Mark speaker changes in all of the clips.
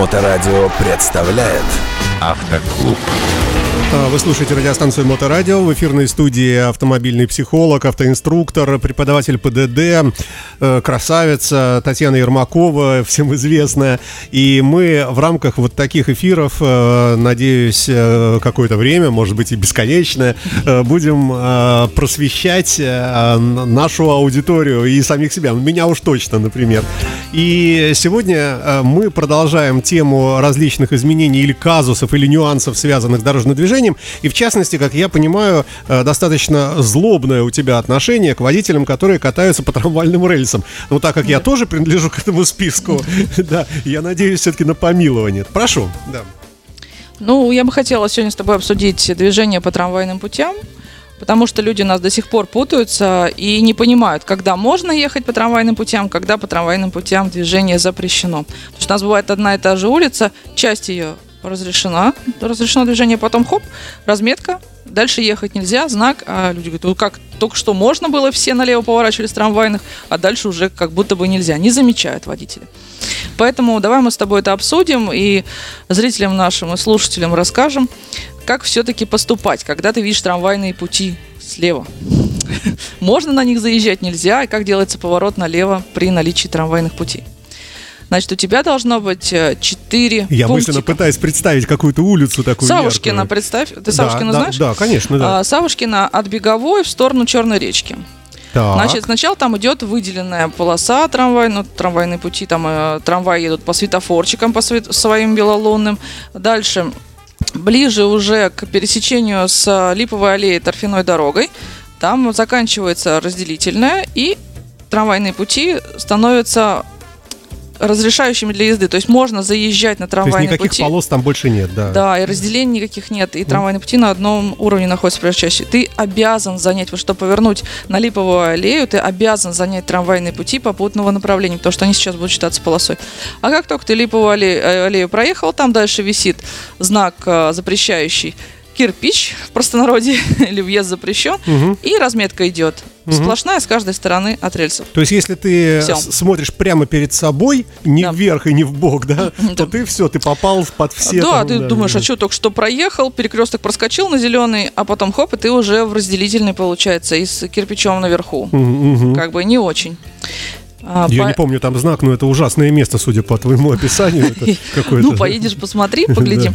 Speaker 1: Моторадио представляет Автоклуб.
Speaker 2: А, вы слушаете радиостанцию Моторадио. В эфирной студии автомобильный психолог, автоинструктор, преподаватель ПДД, э, красавица Татьяна Ермакова, всем известная. И мы в рамках вот таких эфиров, э, надеюсь, э, какое-то время, может быть и бесконечное, будем просвещать нашу аудиторию и самих себя. Меня уж точно, например. И сегодня мы продолжаем тему различных изменений или казусов, или нюансов, связанных с дорожным движением. И в частности, как я понимаю, э, достаточно злобное у тебя отношение к водителям, которые катаются по трамвайным рельсам. Ну, так как я тоже принадлежу к этому списку, да, я надеюсь все-таки на помилование. Прошу, да.
Speaker 3: Ну, я бы хотела сегодня с тобой обсудить движение по трамвайным путям потому что люди нас до сих пор путаются и не понимают, когда можно ехать по трамвайным путям, когда по трамвайным путям движение запрещено. Потому что у нас бывает одна и та же улица, часть ее разрешена, разрешено движение, потом хоп, разметка, дальше ехать нельзя, знак, а люди говорят, ну как, только что можно было, все налево поворачивали трамвайных, а дальше уже как будто бы нельзя, не замечают водители. Поэтому давай мы с тобой это обсудим и зрителям нашим и слушателям расскажем, как все-таки поступать, когда ты видишь трамвайные пути слева. Можно на них заезжать, нельзя, и как делается поворот налево при наличии трамвайных путей. Значит, у тебя должно быть э, четыре
Speaker 2: Я пунктика. мысленно пытаюсь представить какую-то улицу такую
Speaker 3: Савушкина,
Speaker 2: яркую.
Speaker 3: представь. Ты Савушкина
Speaker 2: да,
Speaker 3: знаешь?
Speaker 2: Да, конечно, да.
Speaker 3: А, Савушкина от Беговой в сторону Черной речки. Так. Значит, сначала там идет выделенная полоса трамвай, ну, трамвайные пути, там э, трамваи едут по светофорчикам, по свет, своим белолунным. Дальше, ближе уже к пересечению с Липовой аллеей торфяной дорогой, там заканчивается разделительная, и трамвайные пути становятся разрешающими для езды. То есть можно заезжать на трамвайные
Speaker 2: пути. То есть никаких
Speaker 3: пути.
Speaker 2: полос там больше нет, да?
Speaker 3: Да, и разделений никаких нет. И трамвайные пути на одном уровне находятся чаще. Ты обязан занять, вот чтобы повернуть на Липовую аллею, ты обязан занять трамвайные пути попутного направления, потому что они сейчас будут считаться полосой. А как только ты Липовую аллею, э, аллею проехал, там дальше висит знак э, запрещающий кирпич в простонародье или въезд запрещен, угу. и разметка идет угу. сплошная с каждой стороны от рельсов.
Speaker 2: То есть, если ты все. смотришь прямо перед собой, не да. вверх и не в бок, да, то ты все, ты попал под все.
Speaker 3: Да, там, ты да, думаешь, да. а что, только что проехал, перекресток проскочил на зеленый, а потом хоп, и ты уже в разделительный получается и с кирпичом наверху. Угу. Как бы не очень.
Speaker 2: А, Я по... не помню там знак, но это ужасное место, судя по твоему описанию.
Speaker 3: Ну, поедешь, посмотри, погляди.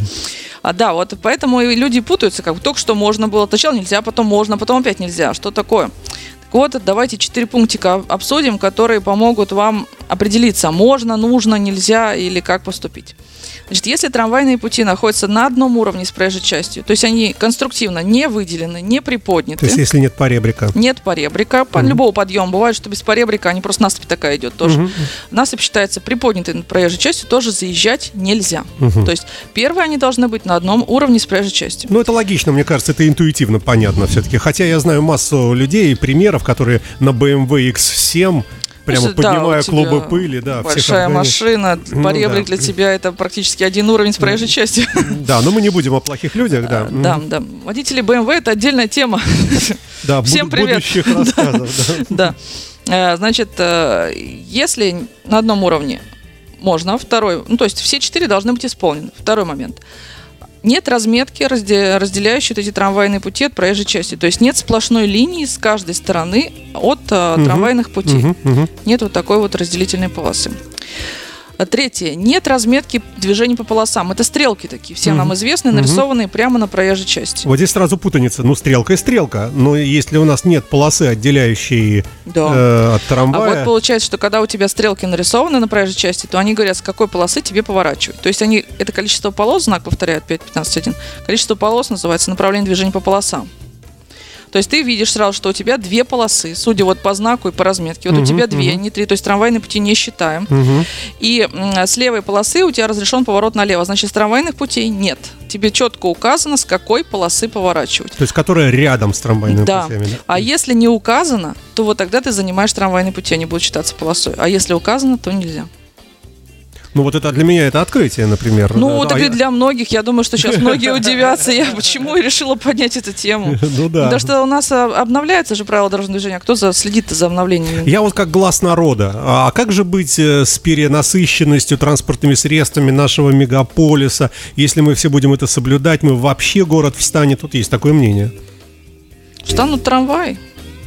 Speaker 3: А, да, вот поэтому и люди путаются, как только что можно было, сначала нельзя, потом можно, потом опять нельзя. Что такое? Так вот, давайте четыре пунктика обсудим, которые помогут вам определиться, можно, нужно, нельзя или как поступить. Значит, если трамвайные пути находятся на одном уровне с проезжей частью, то есть они конструктивно не выделены, не приподняты.
Speaker 2: То есть если нет поребрика?
Speaker 3: Нет поребрика. По mm любого подъема бывает, что без поребрика они просто насыпь такая идет тоже. Mm-hmm. Насыпь считается приподнятой над проезжей частью, тоже заезжать нельзя. Mm-hmm. То есть первые они должны быть на одном уровне с проезжей частью.
Speaker 2: Ну это логично, мне кажется, это интуитивно понятно все-таки. Хотя я знаю массу людей и примеров, которые на BMW X7 Прямо поднимая да, клубы пыли, да.
Speaker 3: Большая машина, поребрик да. для тебя это практически один уровень с проезжей частью.
Speaker 2: Да, но мы не будем о плохих людях, да.
Speaker 3: Да, да. Водители BMW это отдельная тема.
Speaker 2: Да, Всем привет. будущих рассказов.
Speaker 3: Да. Э, значит, э, если на одном уровне можно, второй, ну то есть все четыре должны быть исполнены. Второй момент нет разметки, разделяющей эти трамвайные пути от проезжей части. То есть нет сплошной линии с каждой стороны от uh, трамвайных путей. Uh-huh, uh-huh. Нет вот такой вот разделительной полосы. А третье. Нет разметки движений по полосам. Это стрелки такие, все угу. нам известны, нарисованные угу. прямо на проезжей части.
Speaker 2: Вот здесь сразу путаница. Ну, стрелка и стрелка. Но если у нас нет полосы, отделяющей да. э, от трамвая...
Speaker 3: А вот получается, что когда у тебя стрелки нарисованы на проезжей части, то они говорят, с какой полосы тебе поворачивать. То есть они, это количество полос, знак повторяет 5.15.1, количество полос называется направление движения по полосам. То есть ты видишь сразу, что у тебя две полосы, судя вот по знаку и по разметке. Вот угу, у тебя две, угу. не три. То есть трамвайные пути не считаем. Угу. И с левой полосы у тебя разрешен поворот налево. Значит, с трамвайных путей нет. Тебе четко указано, с какой полосы поворачивать.
Speaker 2: То есть, которая рядом с трамвайными да. путями. Да.
Speaker 3: А если не указано, то вот тогда ты занимаешь трамвайные пути, они будут считаться полосой. А если указано, то нельзя.
Speaker 2: Ну вот это для меня это открытие, например.
Speaker 3: Ну,
Speaker 2: да,
Speaker 3: так
Speaker 2: а
Speaker 3: и
Speaker 2: я-
Speaker 3: для многих. Я думаю, что сейчас многие удивятся. Я почему и решила поднять эту тему.
Speaker 2: Ну да.
Speaker 3: Потому что у нас а, обновляется же правила дорожного движения. Кто следит за обновлениями?
Speaker 2: Я вот как глаз народа. А как же быть э, с перенасыщенностью транспортными средствами нашего мегаполиса? Если мы все будем это соблюдать, мы вообще город встанет. Тут есть такое мнение.
Speaker 3: Встанут трамваи.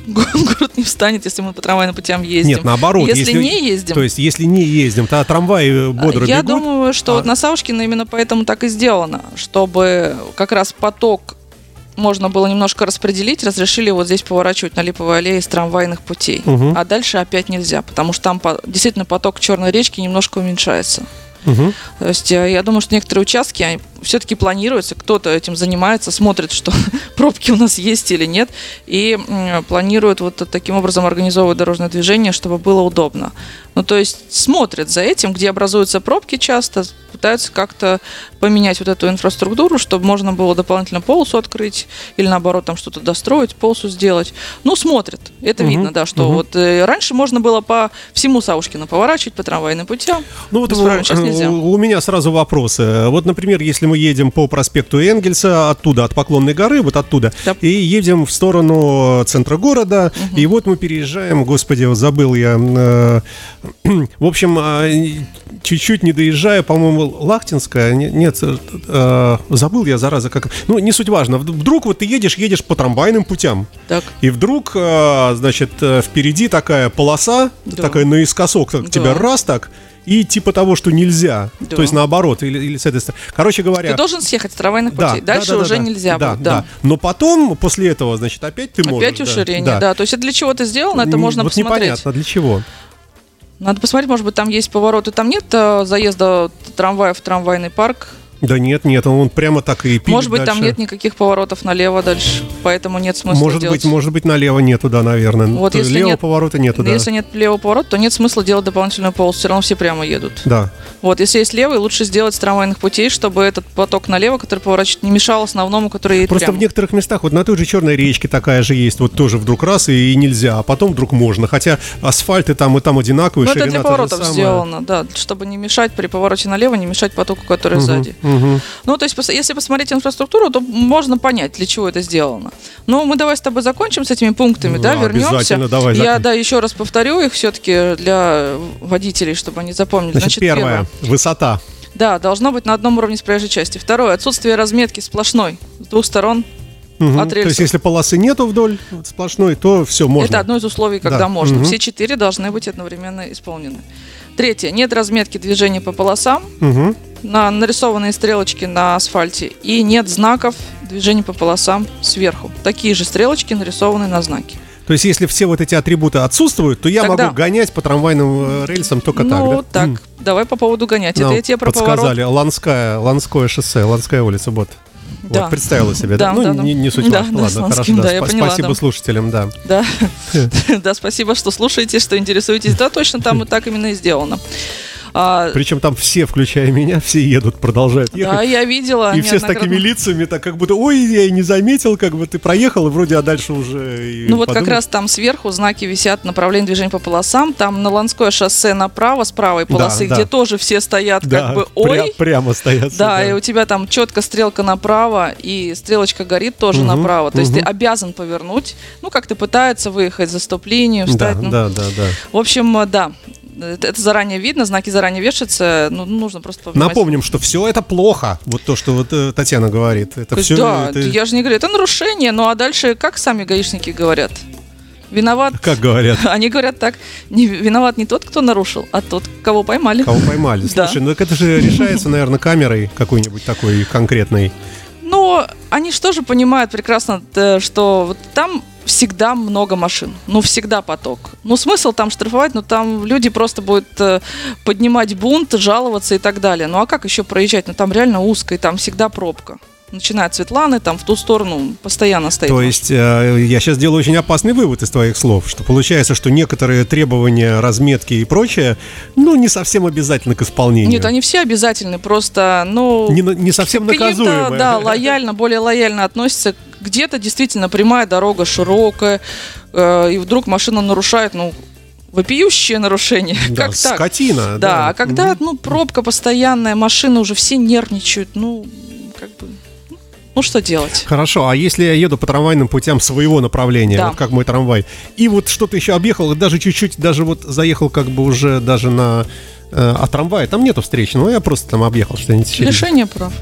Speaker 3: Го- Город не встанет, если мы по трамвайным путям ездим.
Speaker 2: Нет, наоборот.
Speaker 3: Если, не ездим.
Speaker 2: То есть, если не ездим, то трамваи э, бодро
Speaker 3: Я
Speaker 2: бегут.
Speaker 3: думаю, что
Speaker 2: а-
Speaker 3: вот на Савушкина именно поэтому так и сделано, чтобы как раз поток можно было немножко распределить, разрешили вот здесь поворачивать на Липовой аллее с трамвайных путей.
Speaker 2: Мгм.
Speaker 3: А дальше опять нельзя, потому что там действительно поток Черной речки немножко уменьшается.
Speaker 2: Мгм.
Speaker 3: То есть э, я думаю, что некоторые участки все-таки планируются, кто-то этим занимается, смотрит, что пробки у нас есть или нет, и планирует вот таким образом организовывать дорожное движение, чтобы было удобно. Ну, то есть смотрят за этим, где образуются пробки часто, пытаются как-то поменять вот эту инфраструктуру, чтобы можно было дополнительно полосу открыть или наоборот там что-то достроить, полосу сделать. Ну, смотрят. Это
Speaker 2: Мгм,
Speaker 3: видно, да, что
Speaker 2: мгм.
Speaker 3: вот э, раньше можно было по всему Савушкину поворачивать по трамвайным путям.
Speaker 2: Ну вот
Speaker 3: сейчас
Speaker 2: э,
Speaker 3: нельзя.
Speaker 2: у у меня сразу вопросы. Вот, например, если мы едем по проспекту Энгельса, оттуда, от Поклонной горы, вот оттуда,
Speaker 3: Да.
Speaker 2: и едем в сторону центра города, и вот мы переезжаем, господи, забыл я, э, в общем, э, чуть-чуть не доезжая, по-моему, Лахтинская, не- нет, э, э, забыл я, зараза, как, ну, не суть важно, Вд- вдруг вот ты едешь, едешь по трамвайным путям,
Speaker 3: Так.
Speaker 2: и вдруг, э, значит, впереди такая полоса,
Speaker 3: Да.
Speaker 2: такая наискосок, так,
Speaker 3: Да.
Speaker 2: тебя раз так, и типа того, что нельзя.
Speaker 3: Да.
Speaker 2: То есть наоборот, или, или с этой стороны. Короче говоря...
Speaker 3: Ты должен съехать с трамвайных
Speaker 2: да,
Speaker 3: путей.
Speaker 2: да,
Speaker 3: Дальше
Speaker 2: да, да,
Speaker 3: уже
Speaker 2: да.
Speaker 3: нельзя
Speaker 2: да,
Speaker 3: будет. Да.
Speaker 2: Но потом, после этого, значит, опять ты можешь.
Speaker 3: Опять
Speaker 2: да,
Speaker 3: уширение, да. То есть это для чего это сделано, это можно
Speaker 2: вот
Speaker 3: посмотреть.
Speaker 2: непонятно, для чего.
Speaker 3: Надо посмотреть, может быть, там есть повороты. Там нет э, заезда трамвая в трамвайный парк.
Speaker 2: Да нет, нет, он прямо так и пилит
Speaker 3: может быть, там
Speaker 2: дальше.
Speaker 3: нет никаких поворотов налево дальше. Поэтому нет смысла
Speaker 2: Может
Speaker 3: делать.
Speaker 2: быть, может быть, налево нету, да, наверное.
Speaker 3: Вот
Speaker 2: То
Speaker 3: если
Speaker 2: Левого
Speaker 3: нет-
Speaker 2: поворота нету, да.
Speaker 3: Если нет левого поворота, то нет смысла делать дополнительную полосу. Все равно все прямо едут.
Speaker 2: Да.
Speaker 3: Вот, если есть левый, лучше сделать с трамвайных путей, чтобы этот поток налево, который поворачивает, не мешал основному, который едет
Speaker 2: Просто
Speaker 3: прямо.
Speaker 2: в некоторых местах, вот на той же Черной речке такая же есть, вот тоже вдруг раз и, и нельзя, а потом вдруг можно. Хотя асфальт и там, и там одинаковый,
Speaker 3: Ну, это для поворотов сделано, да, чтобы не мешать при повороте налево, не мешать потоку, который
Speaker 2: Мгм,
Speaker 3: сзади.
Speaker 2: Мгм.
Speaker 3: Ну, то есть, если посмотреть инфраструктуру, то можно понять, для чего это сделано. Ну, мы давай с тобой закончим с этими пунктами,
Speaker 2: Ну
Speaker 3: да, вернемся.
Speaker 2: давай
Speaker 3: Я, да, еще раз повторю их все-таки для водителей, чтобы они запомнили.
Speaker 2: Значит, первое, высота.
Speaker 3: Да, должно быть на одном уровне с проезжей части. Второе, отсутствие разметки сплошной с двух сторон.
Speaker 2: Мгм.
Speaker 3: От
Speaker 2: То есть, если полосы нету вдоль сплошной, то все, можно.
Speaker 3: Это одно из условий, когда
Speaker 2: Да.
Speaker 3: можно.
Speaker 2: Мгм.
Speaker 3: Все четыре должны быть одновременно исполнены. Третье, нет разметки движения по полосам.
Speaker 2: Мгм.
Speaker 3: На нарисованные стрелочки на асфальте и нет знаков движения по полосам сверху. Такие же стрелочки нарисованы на знаке.
Speaker 2: То есть, если все вот эти атрибуты отсутствуют, то я
Speaker 3: Тогда-
Speaker 2: могу гонять по трамвайным э, рельсам только так,
Speaker 3: ну,
Speaker 2: да?
Speaker 3: так,
Speaker 2: М.
Speaker 3: давай по поводу гонять.
Speaker 2: Нам
Speaker 3: Это я тебе про
Speaker 2: подсказали. Ланская, Ланское шоссе, Ланская улица, вот.
Speaker 3: Да.
Speaker 2: Вот, представила себе, да?
Speaker 3: Да,
Speaker 2: ну,
Speaker 3: да, да.
Speaker 2: не, не суть
Speaker 3: Да,
Speaker 2: важно.
Speaker 3: да,
Speaker 2: Ладно, хорошо,
Speaker 3: да, я
Speaker 2: Спа-
Speaker 3: поняла,
Speaker 2: Спасибо
Speaker 3: да.
Speaker 2: слушателям, да.
Speaker 3: Да. да, спасибо, что слушаете, что интересуетесь. Да, точно, там и так именно и сделано. А,
Speaker 2: Причем там все, включая меня, все едут, продолжают ехать.
Speaker 3: да, я видела.
Speaker 2: И все с такими лицами, так как будто, ой, я и не заметил, как бы ты проехал, и вроде, а дальше уже...
Speaker 3: Ну вот как
Speaker 2: подумал.
Speaker 3: раз там сверху знаки висят направление движения по полосам. Там на Ланское шоссе направо с правой
Speaker 2: Да,
Speaker 3: полосы,
Speaker 2: да.
Speaker 3: где тоже все стоят
Speaker 2: Да,
Speaker 3: как бы
Speaker 2: пря-
Speaker 3: ой.
Speaker 2: прямо стоят. все,
Speaker 3: Да, и у тебя там четко стрелка направо, и стрелочка горит тоже
Speaker 2: Мгм,
Speaker 3: направо. То есть ты обязан повернуть. Ну, как ты пытается выехать заступление,
Speaker 2: Да,
Speaker 3: встать. ну.
Speaker 2: да, да, да.
Speaker 3: В общем, э, да. Это это заранее видно, знаки заранее вешаются. Ну, нужно просто повнимать.
Speaker 2: Напомним, что все это плохо. Вот то, что вот э, Татьяна говорит. Это
Speaker 3: есть,
Speaker 2: все.
Speaker 3: да, я же не говорю, это нарушение. Ну а дальше, как сами гаишники говорят? Виноват.
Speaker 2: Как говорят,
Speaker 3: Они говорят так, не, виноват не тот, кто нарушил, а тот, кого поймали.
Speaker 2: кого поймали.
Speaker 3: Да.
Speaker 2: Слушай, ну так это же решается, наверное, камерой какой-нибудь такой конкретной.
Speaker 3: Но они же понимают прекрасно, т- что вот там всегда много машин. Ну, всегда поток. Ну, смысл там штрафовать, ну, там люди просто будут э, поднимать бунт, жаловаться и так далее. Ну, а как еще проезжать? Ну, там реально узко, и там всегда пробка. Начиная от Светланы, там в ту сторону постоянно стоит.
Speaker 2: То есть э, я сейчас делаю очень опасный вывод из твоих слов, что получается, что некоторые требования, разметки и прочее, ну, не совсем обязательно к исполнению.
Speaker 3: Нет, они все обязательны, просто, ну...
Speaker 2: не, не совсем наказуемые.
Speaker 3: Да, лояльно, более лояльно относятся. Где-то действительно прямая дорога, широкая, э, и вдруг машина нарушает, ну, вопиющее нарушение.
Speaker 2: Да,
Speaker 3: как так?
Speaker 2: скотина.
Speaker 3: Да,
Speaker 2: да.
Speaker 3: а когда, ну, пробка постоянная, машины уже все нервничают, ну, как бы, ну, что делать?
Speaker 2: Хорошо, а если я еду по трамвайным путям своего направления,
Speaker 3: Да.
Speaker 2: вот как мой трамвай, и вот что-то еще объехал, даже чуть-чуть, даже вот заехал как бы уже даже на... Э, а трамвая, там нету встречи, но я просто там объехал что-нибудь.
Speaker 3: Лишение прав.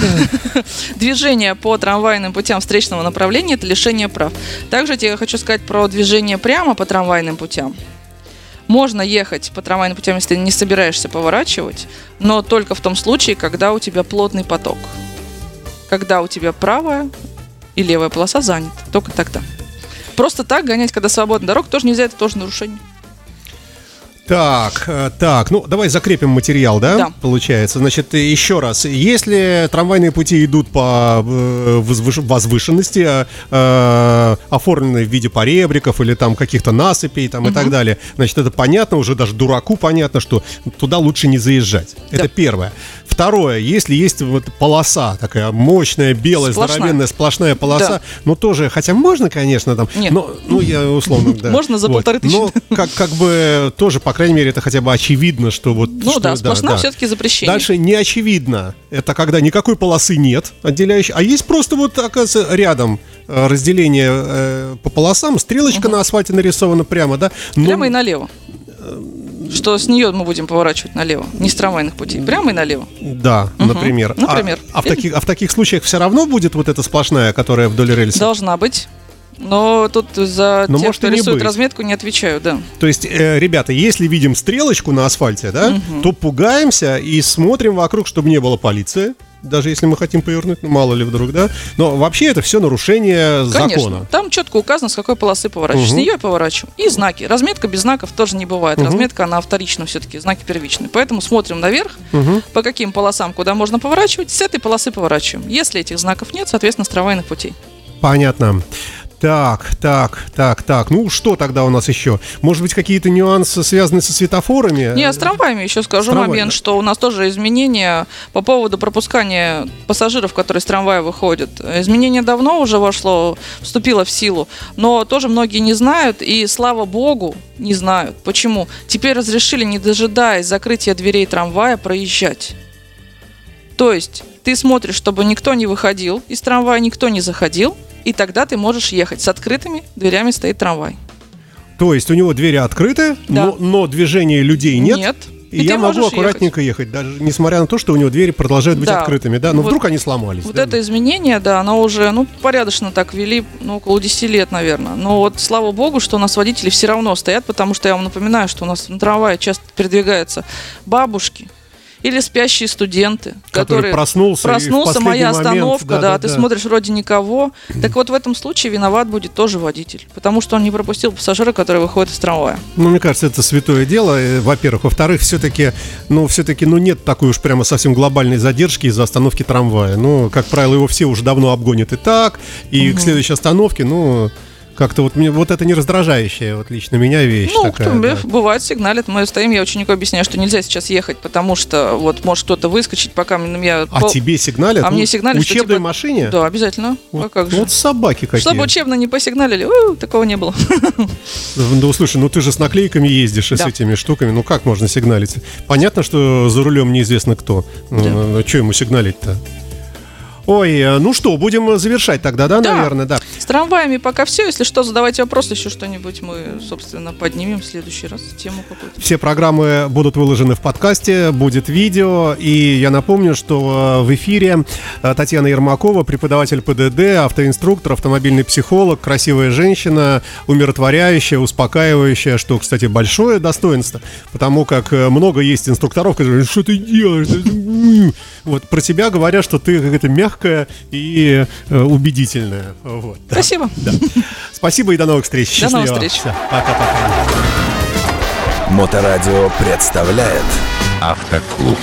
Speaker 3: Движение по трамвайным путям встречного направления – это лишение прав. Также тебе хочу сказать про движение прямо по трамвайным путям. Можно ехать по трамвайным путям, если не собираешься поворачивать, но только в том случае, когда у тебя плотный поток. Когда у тебя правая и левая полоса заняты. Только тогда. Просто так гонять, когда свободная дорога, тоже нельзя, это тоже нарушение.
Speaker 2: Так, э, так, ну давай закрепим материал, да?
Speaker 3: Да.
Speaker 2: Получается. Значит, еще раз, если трамвайные пути идут по э, возвыш- возвышенности, э, оформлены в виде поребриков или там каких-то насыпей там, и так далее, значит, это понятно, уже даже дураку понятно, что туда лучше не заезжать. Это
Speaker 3: Да.
Speaker 2: первое. Второе, если есть вот полоса такая мощная, белая,
Speaker 3: Сплошная.
Speaker 2: здоровенная, сплошная полоса,
Speaker 3: Да.
Speaker 2: ну тоже, хотя можно, конечно, там,
Speaker 3: Нет.
Speaker 2: но, ну я условно, да.
Speaker 3: Можно за полторы тысячи.
Speaker 2: Но как, как бы тоже, по крайней мере, это хотя бы очевидно, что вот...
Speaker 3: Ну да, сплошная все-таки запрещение.
Speaker 2: Дальше не очевидно. Это когда никакой полосы нет отделяющей, а есть просто вот, оказывается, рядом э, разделение э, по полосам, стрелочка на асфальте нарисована прямо, да? Но-
Speaker 3: Прямо и налево. Что с нее мы будем поворачивать налево, не с трамвайных путей, прямо и налево.
Speaker 2: Да, например. А-
Speaker 3: Например.
Speaker 2: А, в таких, а в таких случаях все равно будет вот эта сплошная, которая вдоль рельса?
Speaker 3: Должна быть. Но тут за
Speaker 2: Но
Speaker 3: тех,
Speaker 2: может
Speaker 3: кто рисует
Speaker 2: быть.
Speaker 3: разметку, не отвечаю, да.
Speaker 2: То есть, э, ребята, если видим стрелочку на асфальте, да, то пугаемся и смотрим вокруг, чтобы не было полиции. Даже если мы хотим повернуть, ну мало ли вдруг, да. Но вообще это все нарушение
Speaker 3: Конечно.
Speaker 2: закона.
Speaker 3: Там четко указано, с какой полосы поворачиваешь. С
Speaker 2: Мгм.
Speaker 3: нее я поворачиваю. И знаки. Разметка без знаков тоже не бывает.
Speaker 2: Мгм.
Speaker 3: Разметка, она вторична все-таки, знаки первичные. Поэтому смотрим наверх,
Speaker 2: Мгм.
Speaker 3: по каким полосам, куда можно поворачивать, с этой полосы поворачиваем. Если этих знаков нет, соответственно, с трамвайных путей.
Speaker 2: Понятно. Так, так, так, так. Ну что тогда у нас еще? Может быть, какие-то нюансы, связанные со светофорами?
Speaker 3: Не, с трамваями еще скажу
Speaker 2: С трамваями.
Speaker 3: момент, что у нас тоже изменения по поводу пропускания пассажиров, которые с трамвая выходят. Изменение давно уже вошло, вступило в силу, но тоже многие не знают, и слава богу, не знают. Почему? Теперь разрешили, не дожидаясь закрытия дверей трамвая, проезжать. То есть ты смотришь, чтобы никто не выходил из трамвая, никто не заходил, и тогда ты можешь ехать. С открытыми дверями стоит трамвай.
Speaker 2: То есть у него двери открыты,
Speaker 3: Да.
Speaker 2: но, но движения людей нет.
Speaker 3: Нет.
Speaker 2: И,
Speaker 3: И
Speaker 2: я могу аккуратненько ехать. даже несмотря на то, что у него двери продолжают быть
Speaker 3: Да.
Speaker 2: открытыми, да. Но
Speaker 3: Вот-
Speaker 2: вдруг они сломались.
Speaker 3: Вот
Speaker 2: да?
Speaker 3: это изменение, да, оно уже, ну, порядочно так вели, ну, около 10 лет, наверное. Но вот слава богу, что у нас водители все равно стоят, потому что я вам напоминаю, что у нас на трамвае часто передвигаются бабушки или спящие студенты,
Speaker 2: Который
Speaker 3: которые
Speaker 2: проснулся
Speaker 3: проснулся, моя
Speaker 2: момент,
Speaker 3: остановка, да,
Speaker 2: да, да,
Speaker 3: ты
Speaker 2: да.
Speaker 3: смотришь вроде никого. Так вот в этом случае виноват будет тоже водитель, потому что он не пропустил пассажира, который выходит из трамвая.
Speaker 2: Ну, мне кажется, это святое дело, э, во-первых. Во-вторых, все-таки, ну, все-таки, ну, нет такой уж прямо совсем глобальной задержки из-за остановки трамвая. Ну, как правило, его все уже давно обгонят и так, и к следующей остановке, ну, как-то вот мне вот это не раздражающая вот лично меня вещь
Speaker 3: Ну,
Speaker 2: такая.
Speaker 3: кто,
Speaker 2: да.
Speaker 3: бывает, сигналит. Мы стоим, я ученику объясняю, что нельзя сейчас ехать, потому что вот может кто-то выскочить, пока меня...
Speaker 2: А
Speaker 3: пол-
Speaker 2: тебе сигналят?
Speaker 3: А
Speaker 2: Ну,
Speaker 3: мне сигналят,
Speaker 2: В
Speaker 3: что,
Speaker 2: учебной
Speaker 3: типа,
Speaker 2: машине?
Speaker 3: Да, обязательно.
Speaker 2: Вот,
Speaker 3: а как же?
Speaker 2: вот собаки какие.
Speaker 3: Чтобы учебно не посигналили, у, такого не было.
Speaker 2: Ну, слушай, ну ты же с наклейками ездишь и с
Speaker 3: Да.
Speaker 2: этими штуками. Ну, как можно сигналить? Понятно, что за рулем неизвестно кто. Ну, что ему сигналить-то? Ой, э, ну что, будем завершать тогда, да,
Speaker 3: Да.
Speaker 2: наверное, да.
Speaker 3: С трамваями пока все. Если что, задавайте вопросы, еще что-нибудь мы, собственно, поднимем в следующий раз, тему какую-то.
Speaker 2: Все программы будут выложены в подкасте, будет видео. И я напомню, что э, в эфире э, Татьяна Ермакова, преподаватель ПДД, автоинструктор, автомобильный психолог, красивая женщина, умиротворяющая, успокаивающая, что, кстати, большое достоинство, потому как много есть инструкторов, которые говорят, что ты делаешь? Вот про тебя говорят, что ты какая-то мягкая и э, убедительная. Вот, да.
Speaker 3: Спасибо.
Speaker 2: Да. Спасибо и до новых встреч.
Speaker 3: До новых
Speaker 2: Счастливо.
Speaker 3: встреч.
Speaker 2: Всё, Пока-пока.
Speaker 1: Моторадио представляет Автоклуб.